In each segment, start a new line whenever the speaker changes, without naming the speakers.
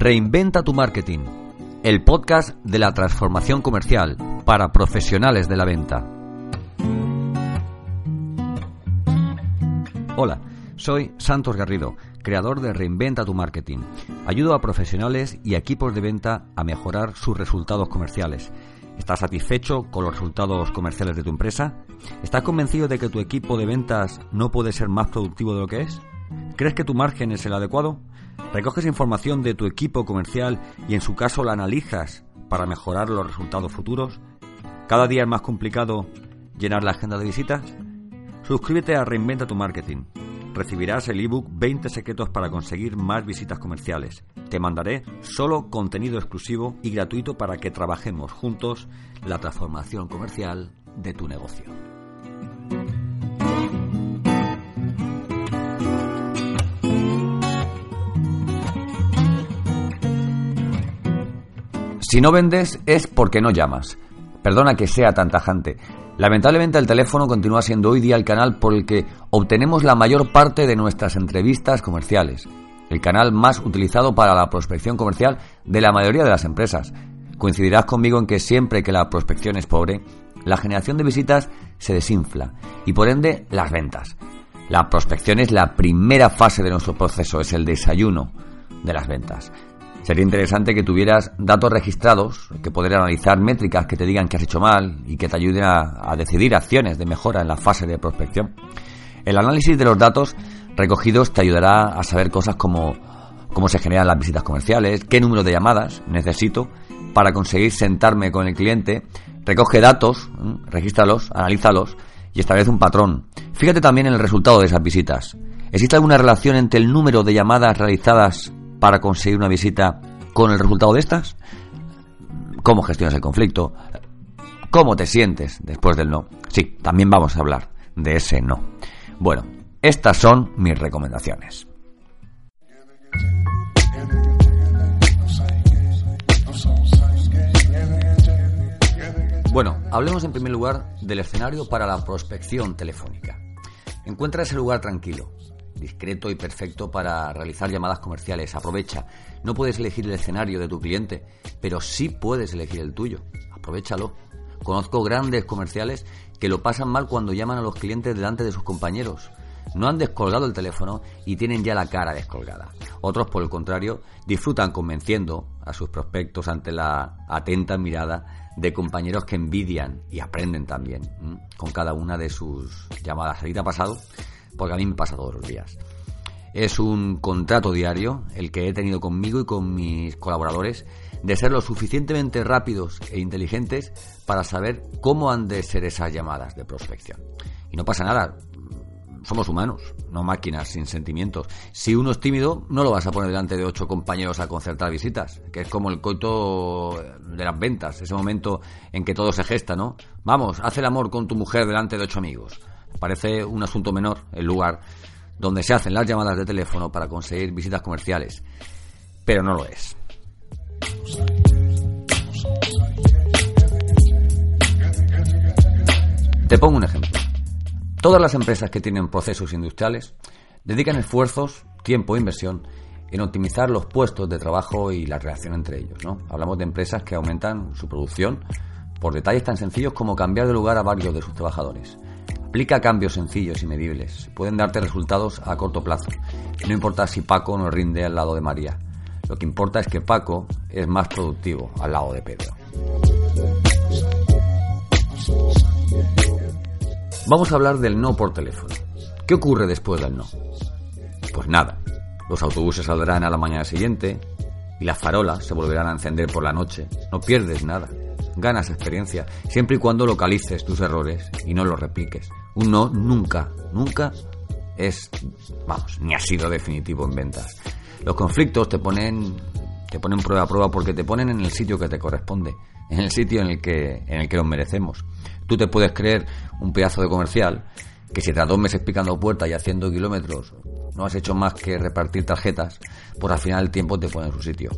Reinventa tu marketing, el podcast de la transformación comercial para profesionales de la venta. Hola, soy Santos Garrido, creador de Reinventa tu marketing. Ayudo a profesionales y equipos de venta a mejorar sus resultados comerciales. ¿Estás satisfecho con los resultados comerciales de tu empresa? ¿Estás convencido de que tu equipo de ventas no puede ser más productivo de lo que es? ¿Crees que tu margen es el adecuado? ¿Recoges información de tu equipo comercial y en su caso la analizas para mejorar los resultados futuros? ¿Cada día es más complicado llenar la agenda de visitas? Suscríbete a Reinventa tu Marketing. Recibirás el ebook 20 secretos para conseguir más visitas comerciales. Te mandaré solo contenido exclusivo y gratuito para que trabajemos juntos la transformación comercial de tu negocio. Si no vendes es porque no llamas. Perdona que sea tan tajante. Lamentablemente el teléfono continúa siendo hoy día el canal por el que obtenemos la mayor parte de nuestras entrevistas comerciales. El canal más utilizado para la prospección comercial de la mayoría de las empresas. Coincidirás conmigo en que siempre que la prospección es pobre, la generación de visitas se desinfla y por ende las ventas. La prospección es la primera fase de nuestro proceso, es el desayuno de las ventas. Sería interesante que tuvieras datos registrados, que poder analizar métricas que te digan que has hecho mal y que te ayuden a, decidir acciones de mejora en la fase de prospección. El análisis de los datos recogidos te ayudará a saber cosas como cómo se generan las visitas comerciales, qué número de llamadas necesito para conseguir sentarme con el cliente. Recoge datos, regístralos, analízalos y establece un patrón. Fíjate también en el resultado de esas visitas. ¿Existe alguna relación entre el número de llamadas realizadas para conseguir una visita con el resultado de estas? ¿Cómo gestionas el conflicto? ¿Cómo te sientes después del no? Sí, también vamos a hablar de ese no. Bueno, estas son mis recomendaciones. Bueno, hablemos en primer lugar del escenario para la prospección telefónica. Encuentra ese lugar tranquilo, discreto y perfecto para realizar llamadas comerciales. Aprovecha. No puedes elegir el escenario de tu cliente, pero sí puedes elegir el tuyo. Aprovechalo. Conozco grandes comerciales que lo pasan mal cuando llaman a los clientes delante de sus compañeros. No han descolgado el teléfono y tienen ya la cara descolgada. Otros, por el contrario, disfrutan convenciendo a sus prospectos ante la atenta mirada de compañeros que envidian y aprenden también con cada una de sus llamadas. Ahorita pasado porque a mí me pasa todos los días. Es un contrato diario el que he tenido conmigo y con mis colaboradores de ser lo suficientemente rápidos e inteligentes para saber cómo han de ser esas llamadas de prospección. Y no pasa nada, somos humanos, no máquinas sin sentimientos. Si uno es tímido, no lo vas a poner delante de ocho compañeros a concertar visitas, que es como el coito de las ventas, ese momento en que todo se gesta, ¿no? Vamos, haz el amor con tu mujer delante de ocho amigos. Parece un asunto menor el lugar donde se hacen las llamadas de teléfono para conseguir visitas comerciales, pero no lo es. Te pongo un ejemplo. Todas las empresas que tienen procesos industriales dedican esfuerzos, tiempo e inversión en optimizar los puestos de trabajo y la relación entre ellos. ¿no? Hablamos de empresas que aumentan su producción por detalles tan sencillos como cambiar de lugar a varios de sus trabajadores. Aplica cambios sencillos y medibles. Pueden darte resultados a corto plazo. No importa si Paco no rinde al lado de María. Lo que importa es que Paco es más productivo al lado de Pedro. Vamos a hablar del no por teléfono. ¿Qué ocurre después del no? Pues nada. Los autobuses saldrán a la mañana siguiente y las farolas se volverán a encender por la noche. No pierdes nada ganas experiencia, siempre y cuando localices tus errores y no los repliques. Un no nunca, nunca es, vamos, ni ha sido definitivo en ventas. Los conflictos te ponen, te ponen prueba a prueba porque te ponen en el sitio que te corresponde, en el sitio en el que, en el que los merecemos. Tú te puedes creer un pedazo de comercial que si tras dos meses picando puertas y haciendo kilómetros no has hecho más que repartir tarjetas, pues al final el tiempo te pone en su sitio.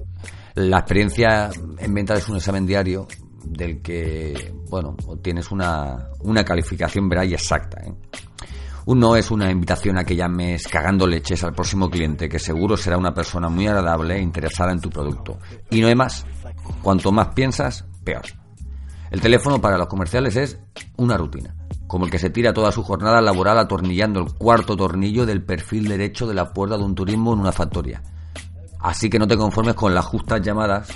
La experiencia en ventas es un examen diario del que, bueno, tienes una, una calificación veraz y exacta. ¿eh? Un no es una invitación a que llames cagando leches al próximo cliente, que seguro será una persona muy agradable e interesada en tu producto. Y no hay más. Cuanto más piensas, peor. El teléfono para los comerciales es una rutina, como el que se tira toda su jornada laboral atornillando el cuarto tornillo del perfil derecho de la puerta de un turismo en una factoría. Así que no te conformes con las justas llamadas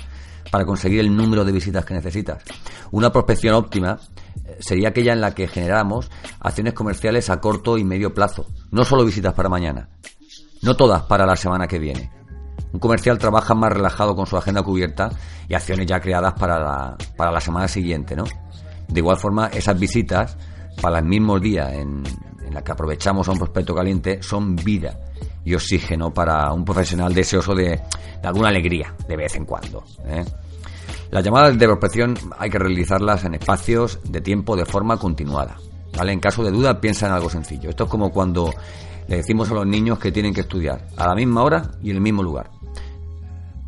para conseguir el número de visitas que necesitas. Una prospección óptima eh, sería aquella en la que generamos acciones comerciales a corto y medio plazo, no solo visitas para mañana, no todas para la semana que viene. Un comercial trabaja más relajado con su agenda cubierta y acciones ya creadas para la, para la semana siguiente, ¿no? De igual forma, esas visitas para el mismo día en, en la que aprovechamos a un prospecto caliente son vida y oxígeno para un profesional deseoso de, alguna alegría de vez en cuando. ¿eh? Las llamadas de prospección hay que realizarlas en espacios de tiempo de forma continuada. ¿vale? En caso de duda, piensa en algo sencillo. Esto es como cuando le decimos a los niños que tienen que estudiar a la misma hora y en el mismo lugar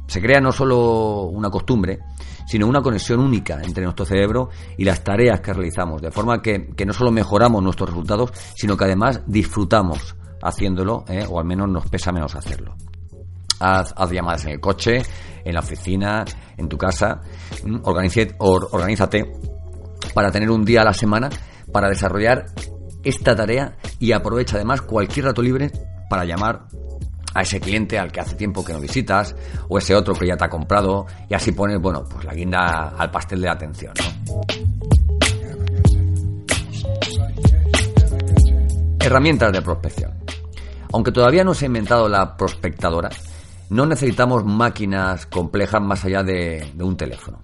se crea no solo una costumbre, sino una conexión única entre nuestro cerebro y las tareas que realizamos, de forma que, no solo mejoramos nuestros resultados, sino que además disfrutamos haciéndolo, ¿eh? o al menos nos pesa menos hacerlo. Haz, llamadas en el coche, en la oficina, en tu casa, organízate para tener un día a la semana para desarrollar esta tarea y aprovecha además cualquier rato libre para llamar a ese cliente al que hace tiempo que no visitas o ese otro que ya te ha comprado y así pones, bueno, pues la guinda al pastel de la atención, Herramientas de prospección. Aunque todavía no se ha inventado la prospectadora, no necesitamos máquinas complejas más allá de, un teléfono.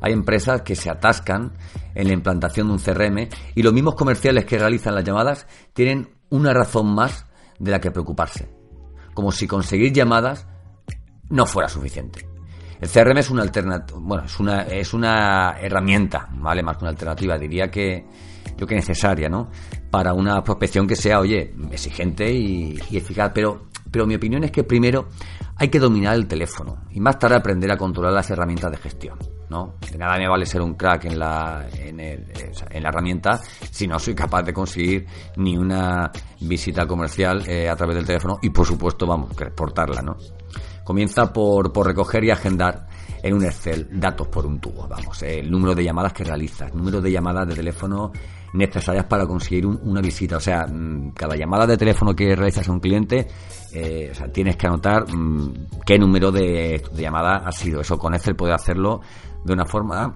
Hay empresas que se atascan en la implantación de un CRM y los mismos comerciales que realizan las llamadas tienen una razón más de la que preocuparse como si conseguir llamadas no fuera suficiente. El CRM es una alternativa, bueno, es una, es una herramienta, ¿vale? Más que una alternativa, diría que yo que necesaria, ¿no? Para una prospección que sea, oye, exigente y, y eficaz. Pero, pero mi opinión es que primero hay que dominar el teléfono y más tarde aprender a controlar las herramientas de gestión. ¿no? De nada me vale ser un crack en la, en, en la herramienta si no soy capaz de conseguir ni una visita comercial eh, a través del teléfono y por supuesto, vamos, que exportarla, ¿no? Comienza por, por recoger y agendar en un Excel datos por un tubo, vamos, eh, el número de llamadas que realizas, número de llamadas de teléfono necesarias para conseguir una visita. O sea, mm, cada llamada de teléfono que realizas a un cliente, eh, o sea, tienes que anotar mm, qué número de, llamada ha sido. Eso con Excel puede hacerlo de una forma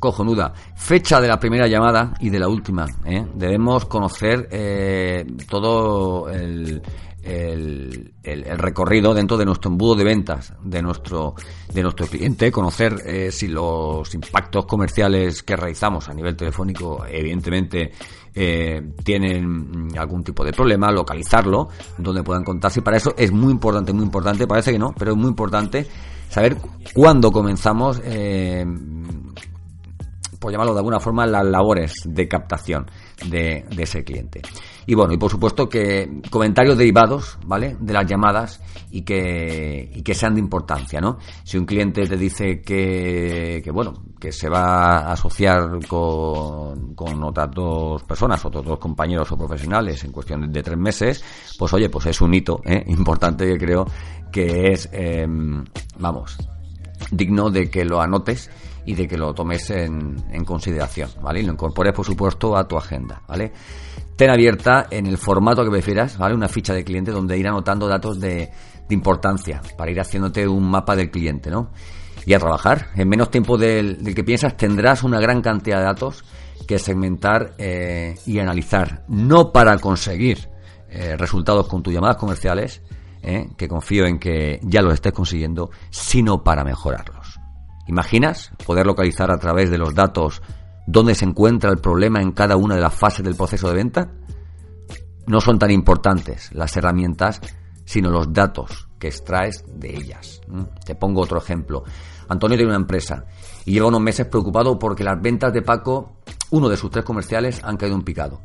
cojonuda. Fecha de la primera llamada y de la última. ¿eh? Debemos conocer todo el, el, recorrido dentro de nuestro embudo de ventas de nuestro de nuestro cliente conocer eh, si los impactos comerciales que realizamos a nivel telefónico evidentemente eh, tienen algún tipo de problema localizarlo donde puedan contarse. Y para eso es muy importante muy importante parece que no pero es muy importante saber cuándo comenzamos eh, por llamarlo de alguna forma las labores de captación de, de ese cliente y bueno, y por supuesto que comentarios derivados, ¿vale? De las llamadas y que, y que sean de importancia, ¿no? Si un cliente te dice que, que bueno, que se va a asociar con, con otras dos personas, otros dos compañeros o profesionales en cuestión de, tres meses, pues oye, pues es un hito ¿eh? importante que creo que es, em, vamos, digno de que lo anotes y de que lo tomes en, consideración, ¿vale? Y lo incorpores, por supuesto, a tu agenda, ¿vale? ten abierta en el formato que prefieras, ¿vale? Una ficha de cliente donde ir anotando datos de, importancia para ir haciéndote un mapa del cliente, ¿no? Y a trabajar. En menos tiempo del, que piensas tendrás una gran cantidad de datos que segmentar eh, y analizar. No para conseguir eh, resultados con tus llamadas comerciales, eh, que confío en que ya los estés consiguiendo, sino para mejorarlos. ¿Imaginas poder localizar a través de los datos dónde se encuentra el problema en cada una de las fases del proceso de venta, no son tan importantes las herramientas, sino los datos que extraes de ellas. Te pongo otro ejemplo. Antonio tiene una empresa y lleva unos meses preocupado porque las ventas de Paco, uno de sus tres comerciales, han caído en picado.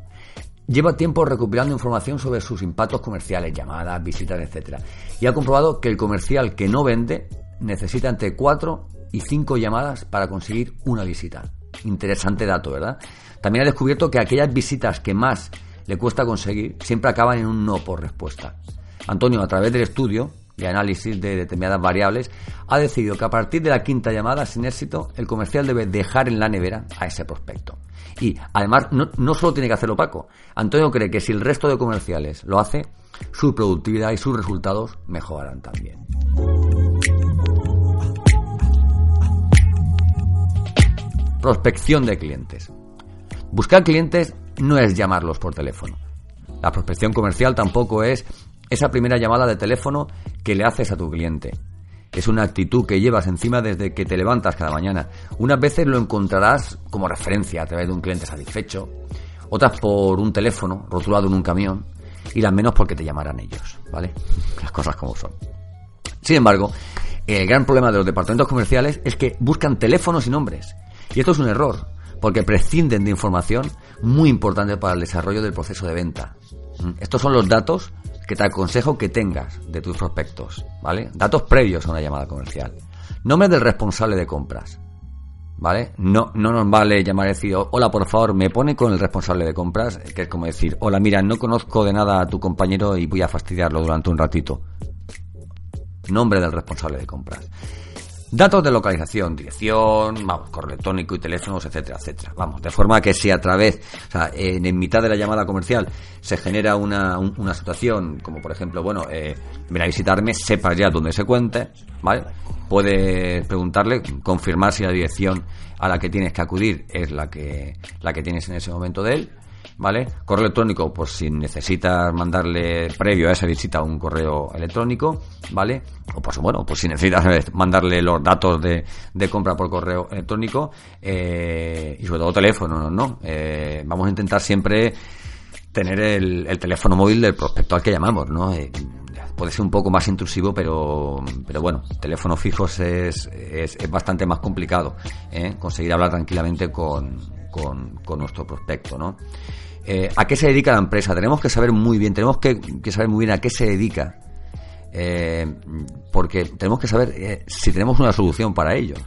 Lleva tiempo recuperando información sobre sus impactos comerciales, llamadas, visitas, etc. Y ha comprobado que el comercial que no vende necesita entre cuatro y cinco llamadas para conseguir una visita interesante dato, ¿verdad? También ha descubierto que aquellas visitas que más le cuesta conseguir, siempre acaban en un no por respuesta. Antonio, a través del estudio de análisis de determinadas variables, ha decidido que a partir de la quinta llamada sin éxito, el comercial debe dejar en la nevera a ese prospecto. Y además, no solo tiene que hacerlo Paco. Antonio cree que si el resto de comerciales lo hace, su productividad y sus resultados mejorarán también. Prospección de clientes. Buscar clientes no es llamarlos por teléfono. La prospección comercial tampoco es esa primera llamada de teléfono que le haces a tu cliente. Es una actitud que llevas encima desde que te levantas cada mañana. Unas veces lo encontrarás como referencia a través de un cliente satisfecho, otras por un teléfono rotulado en un camión y las menos porque te llamarán ellos, ¿vale? Las cosas como son. Sin embargo, el gran problema de los departamentos comerciales es que buscan teléfonos y nombres. Y esto es un error, porque prescinden de información muy importante para el desarrollo del proceso de venta. ¿Mm? Estos son los datos que te aconsejo que tengas de tus prospectos, ¿vale? Datos previos a una llamada comercial. Nombre del responsable de compras, ¿vale? No, no nos vale llamar y decir, hola, por favor, me pone con el responsable de compras, que es como decir, hola, mira, no conozco de nada a tu compañero y voy a fastidiarlo durante un ratito. Nombre del responsable de compras. Datos de localización, dirección, vamos, correo electrónico y teléfonos, etcétera, etcétera. Vamos, de forma que si a través, o sea, en, mitad de la llamada comercial se genera una, una situación, como por ejemplo, bueno, eh, ven a visitarme, sepa ya dónde se cuente, ¿vale? Puedes preguntarle, confirmar si la dirección a la que tienes que acudir es la que, la que tienes en ese momento de él, ¿vale? Correo electrónico, pues si necesitas mandarle previo a esa visita un correo electrónico, ¿vale? O pues bueno, pues si necesitas eh, mandarle los datos de, de compra por correo electrónico eh, y sobre todo teléfono, ¿no? Eh, vamos a intentar siempre tener el, el, teléfono móvil del prospecto al que llamamos, ¿no? puede ser un poco más intrusivo, pero, pero bueno, teléfonos fijos es, es, es bastante más complicado, conseguir hablar tranquilamente con, con, nuestro prospecto, ¿no? Eh, ¿A qué se dedica la empresa? Tenemos que saber muy bien, tenemos que, saber muy bien a qué se dedica. Eh, porque tenemos que saber eh, si tenemos una solución para ellos.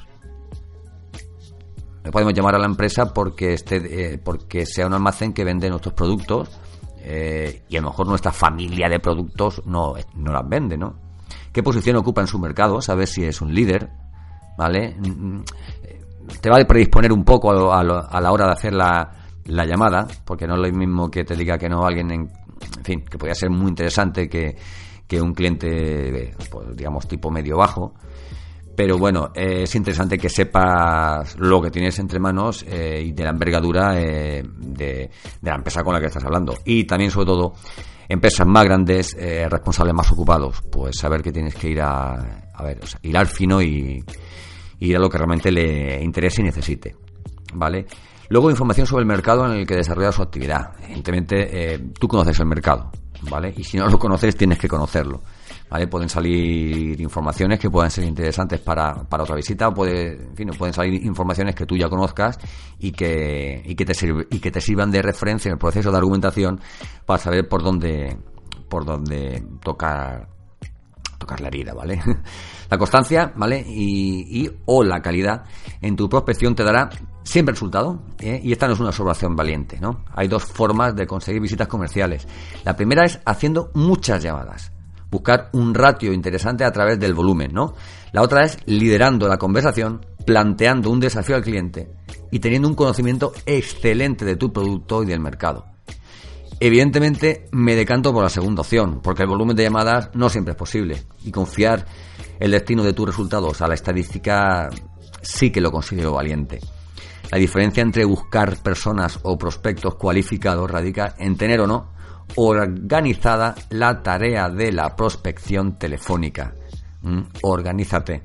No podemos llamar a la empresa porque, esté, porque sea un almacén que vende nuestros productos y a lo mejor nuestra familia de productos no, no las vende, ¿no? ¿Qué posición ocupa en su mercado? Saber si es un líder, ¿vale? Te va a predisponer un poco a, la hora de hacer la, la llamada, porque no es lo mismo que te diga que no alguien, en, fin, que podría ser muy interesante que, un cliente, pues, digamos, tipo medio bajo. Pero bueno, es interesante que sepas lo que tienes entre manos eh, y de la envergadura eh, de, la empresa con la que estás hablando. Y también, sobre todo, empresas más grandes, eh, responsables más ocupados, pues saber que tienes que ir a, a ver, o sea, ir al fino y, ir a lo que realmente le interese y necesite. ¿Vale? Luego, información sobre el mercado en el que desarrolla su actividad. Evidentemente, eh, tú conoces el mercado, ¿vale? Y si no lo conoces, tienes que conocerlo. ¿Vale? Pueden salir informaciones que puedan ser interesantes para, para otra visita, o puede, en fin, pueden salir informaciones que tú ya conozcas y que, y que, te, y que te sirvan de referencia en el proceso de argumentación para saber por dónde, por dónde tocar, la herida, ¿vale? La constancia, ¿vale? Y, y o la calidad en tu prospección te dará siempre resultado, ¿eh? y esta no es una observación valiente, ¿no? Hay dos formas de conseguir visitas comerciales. La primera es haciendo muchas llamadas, buscar un ratio interesante a través del volumen, ¿no? La otra es liderando la conversación, planteando un desafío al cliente y teniendo un conocimiento excelente de tu producto y del mercado. Evidentemente me decanto por la segunda opción, porque el volumen de llamadas no siempre es posible y confiar el destino de tus resultados a la estadística sí que lo considero valiente. La diferencia entre buscar personas o prospectos cualificados radica en tener o no organizada la tarea de la prospección telefónica. Mm, organízate.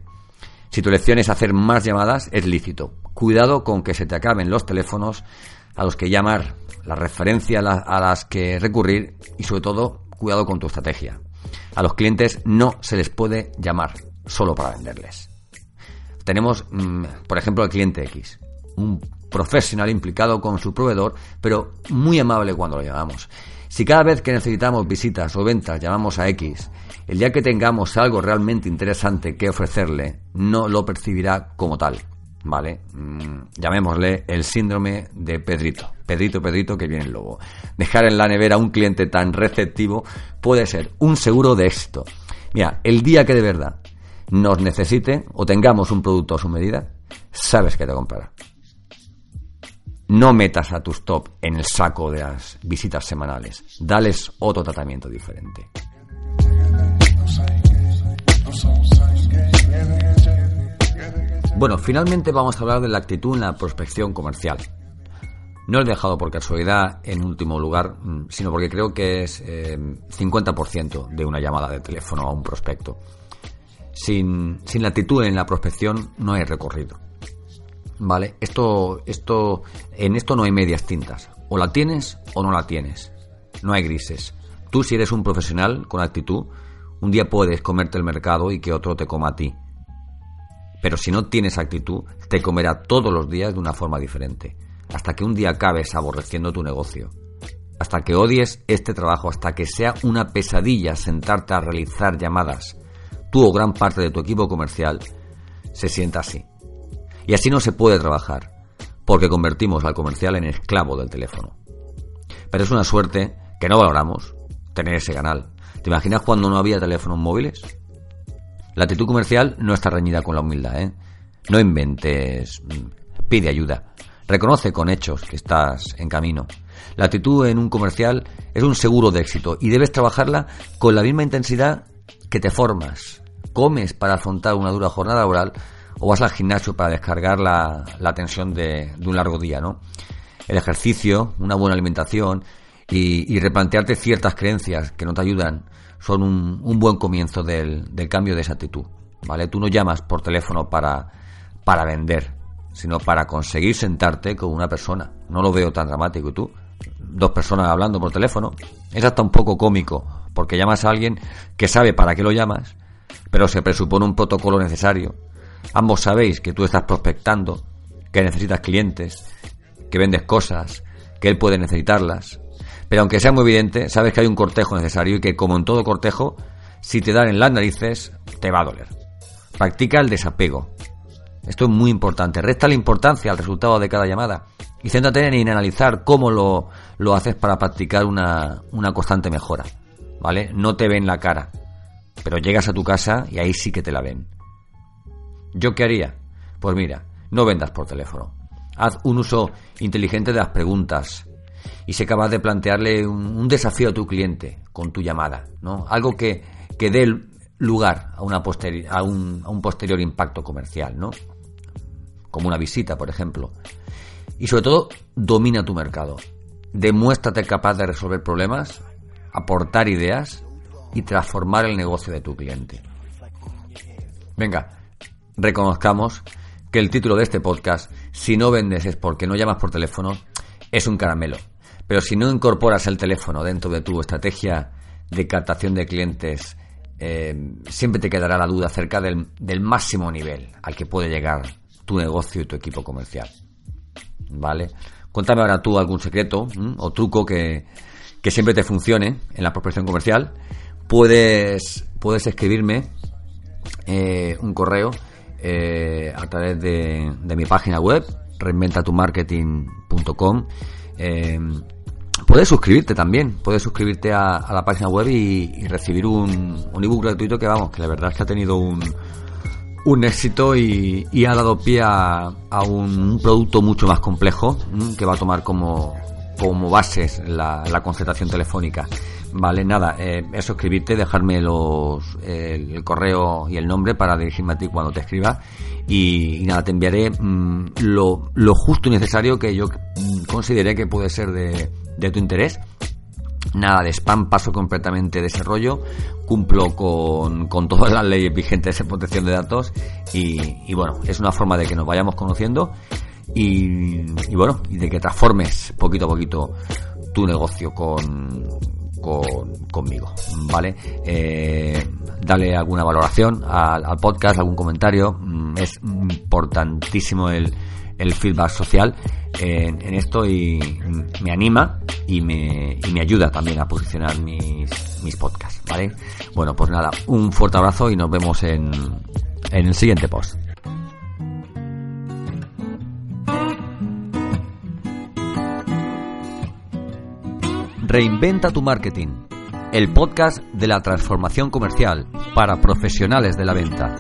Si tu elección es hacer más llamadas, es lícito. Cuidado con que se te acaben los teléfonos a los que llamar, las referencias a las que recurrir y sobre todo, cuidado con tu estrategia. A los clientes no se les puede llamar solo para venderles. Tenemos, mm, por ejemplo, el cliente X un profesional implicado con su proveedor, pero muy amable cuando lo llamamos. Si cada vez que necesitamos visitas o ventas llamamos a X, el día que tengamos algo realmente interesante que ofrecerle, no lo percibirá como tal. ¿Vale? Mm, llamémosle el síndrome de Pedrito. Pedrito, Pedrito, que viene el lobo. Dejar en la nevera a un cliente tan receptivo puede ser un seguro de éxito. Mira, el día que de verdad nos necesite o tengamos un producto a su medida, sabes que te comprará. No metas a tus top en el saco de las visitas semanales. Dales otro tratamiento diferente. Bueno, finalmente vamos a hablar de la actitud en la prospección comercial. No he dejado por casualidad en último lugar, mm, sino porque creo que es 50% eh, de una llamada de teléfono a un prospecto. Sin, sin la actitud en la prospección no hay recorrido. ¿Vale? Esto, esto, en esto no hay medias tintas. O la tienes o no la tienes. No hay grises. Tú si eres un profesional con actitud, un día puedes comerte el mercado y que otro te coma a ti. Pero si no tienes actitud, te comerá todos los días de una forma diferente, hasta que un día acabes aborreciendo tu negocio, hasta que odies este trabajo, hasta que sea una pesadilla sentarte a realizar llamadas. Tú o gran parte de tu equipo comercial se sienta así. Y así no se puede trabajar, porque convertimos al comercial en esclavo del teléfono. Pero es una suerte que no valoramos tener ese canal. ¿Te imaginas cuando no había teléfonos móviles? La actitud comercial no está reñida con la humildad, ¿eh? No inventes, pide ayuda. Reconoce con hechos que estás en camino. La actitud en un comercial es un seguro de éxito y debes trabajarla con la misma intensidad que te formas. Comes para afrontar una dura jornada laboral o vas al gimnasio para descargar la, tensión de, un largo día, ¿no? El ejercicio, una buena alimentación y, y replantearte ciertas creencias que no te ayudan son un, buen comienzo del, cambio de esa actitud. ¿Vale? Tú no llamas por teléfono para, para vender, sino para conseguir sentarte con una persona. No lo veo tan dramático. ¿Y tú? Dos personas hablando por teléfono. Es hasta un poco cómico, porque llamas a alguien que sabe para qué lo llamas, pero se presupone un protocolo necesario. Ambos sabéis que tú estás prospectando, que necesitas clientes, que vendes cosas, que él puede necesitarlas, pero aunque sea muy evidente, sabes que hay un cortejo necesario y que, como en todo cortejo, si te dan en las narices, te va a doler. Practica el desapego. Esto es muy importante. Resta la importancia al resultado de cada llamada y céntrate en analizar cómo lo, lo haces para practicar una, una constante mejora. ¿Vale? No te ven la cara, pero llegas a tu casa y ahí sí que te la ven. ¿Yo qué haría? Pues mira, no vendas por teléfono. Haz un uso inteligente de las preguntas, y sé capaz de plantearle un, desafío a tu cliente con tu llamada, ¿no? Algo que, que dé lugar a, una a, un, a un posterior impacto comercial, ¿no? Como una visita, por ejemplo. Y sobre todo, domina tu mercado. Demuéstrate capaz de resolver problemas, aportar ideas y transformar el negocio de tu cliente. Venga, reconozcamos que el título de este podcast, si no vendes es porque no llamas por teléfono, es un caramelo. Pero si no incorporas el teléfono dentro de tu estrategia de captación de clientes, eh, siempre te quedará la duda acerca del, máximo nivel al que puede llegar tu negocio y tu equipo comercial. ¿Vale? Cuéntame ahora tú algún secreto o truco que, siempre te funcione en la prospección comercial. Puedes, puedes escribirme eh, un correo eh, a través de, de mi página web reinventatumarketing.com. puedes suscribirte también, puedes suscribirte a, la página web y, recibir un, un, ebook gratuito que vamos, que la verdad es que ha tenido un, un éxito y, ha dado pie a, un producto mucho más complejo que va a tomar como, bases la, la concentración telefónica. Vale, nada, eh, es suscribirte, dejarme los, el, correo y el nombre para dirigirme a ti cuando te escriba. Y, nada, te enviaré mm, lo, lo, justo y necesario que yo mm, consideré que puede ser de, de tu interés. Nada de spam, paso completamente de ese cumplo con, con todas las leyes vigentes de protección de datos y, y bueno, es una forma de que nos vayamos conociendo y, y bueno, y de que transformes poquito a poquito tu negocio con, conmigo, ¿vale? Eh, dale alguna valoración al, podcast, algún comentario. Mm, es importantísimo el, el feedback social en, en, esto y me anima y me, y me ayuda también a posicionar mis, mis podcasts, ¿vale? Bueno, pues nada, un fuerte abrazo y nos vemos en, en el siguiente post. Reinventa tu marketing, el podcast de la transformación comercial para profesionales de la venta.